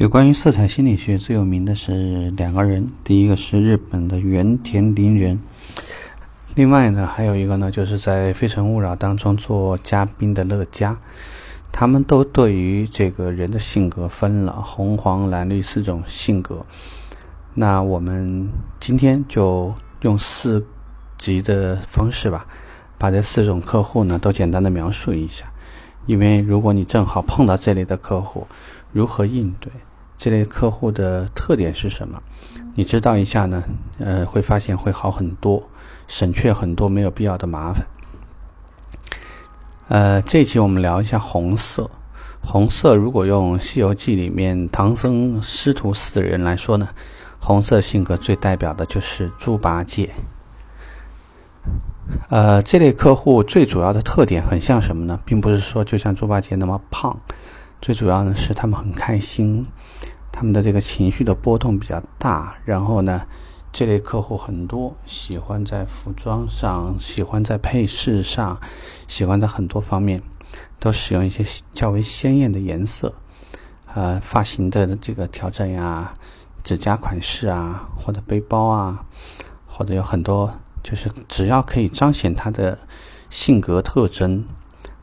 就关于色彩心理学最有名的是两个人，第一个是日本的原田林人，另外呢还有一个呢就是在《非诚勿扰》当中做嘉宾的乐嘉，他们都对于这个人的性格分了红黄蓝绿四种性格。那我们今天就用四集的方式吧，把这四种客户呢都简单的描述一下，因为如果你正好碰到这类的客户，如何应对？这类客户的特点是什么？你知道一下呢？呃，会发现会好很多，省却很多没有必要的麻烦。呃，这一期我们聊一下红色。红色如果用《西游记》里面唐僧师徒四人来说呢，红色性格最代表的就是猪八戒。呃，这类客户最主要的特点很像什么呢？并不是说就像猪八戒那么胖。最主要呢是他们很开心，他们的这个情绪的波动比较大。然后呢，这类客户很多，喜欢在服装上，喜欢在配饰上，喜欢在很多方面都使用一些较为鲜艳的颜色。呃，发型的这个调整呀，指甲款式啊，或者背包啊，或者有很多，就是只要可以彰显他的性格特征，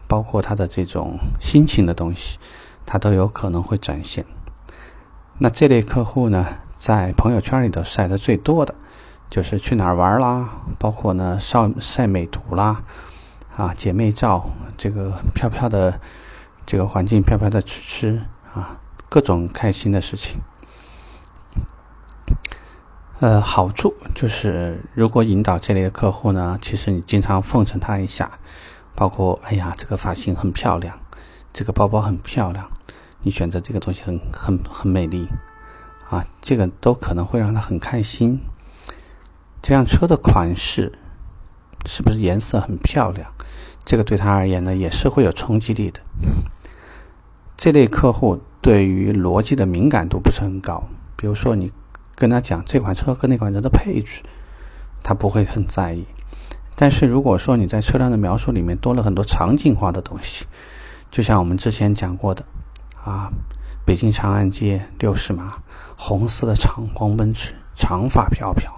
包括他的这种心情的东西。他都有可能会展现。那这类客户呢，在朋友圈里头晒的最多的，就是去哪儿玩啦，包括呢晒晒美图啦，啊姐妹照，这个飘飘的这个环境，飘飘的吃吃啊，各种开心的事情。呃，好处就是，如果引导这类的客户呢，其实你经常奉承他一下，包括哎呀，这个发型很漂亮，这个包包很漂亮。你选择这个东西很很很美丽，啊，这个都可能会让他很开心。这辆车的款式是不是颜色很漂亮？这个对他而言呢，也是会有冲击力的。这类客户对于逻辑的敏感度不是很高，比如说你跟他讲这款车跟那款车的配置，他不会很在意。但是如果说你在车辆的描述里面多了很多场景化的东西，就像我们之前讲过的。啊，北京长安街六十码，红色的长光奔驰，长发飘飘，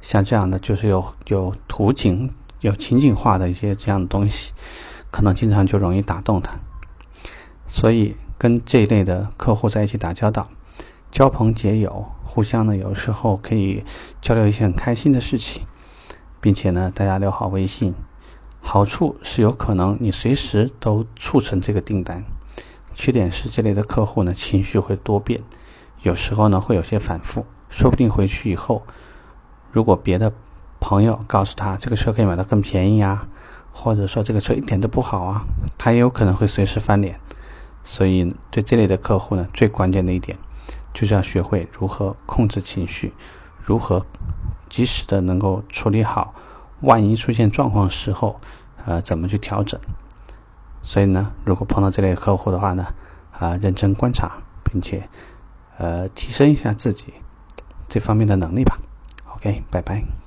像这样的就是有有图景、有情景化的一些这样的东西，可能经常就容易打动他。所以跟这一类的客户在一起打交道，交朋结友，互相呢有时候可以交流一些很开心的事情，并且呢大家留好微信，好处是有可能你随时都促成这个订单。缺点是这类的客户呢，情绪会多变，有时候呢会有些反复，说不定回去以后，如果别的朋友告诉他这个车可以买到更便宜啊，或者说这个车一点都不好啊，他也有可能会随时翻脸。所以对这类的客户呢，最关键的一点就是要学会如何控制情绪，如何及时的能够处理好，万一出现状况时候，呃，怎么去调整。所以呢，如果碰到这类客户的话呢，啊，认真观察，并且，呃，提升一下自己这方面的能力吧。OK，拜拜。